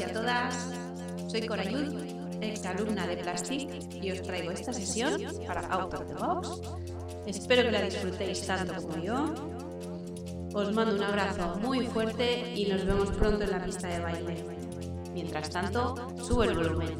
y a todas. Soy Cora Yud, ex alumna de Plastic, y os traigo esta sesión para Out of the Box. Espero que la disfrutéis tanto como yo. Os mando un abrazo muy fuerte y nos vemos pronto en la pista de baile. Mientras tanto, subo el volumen.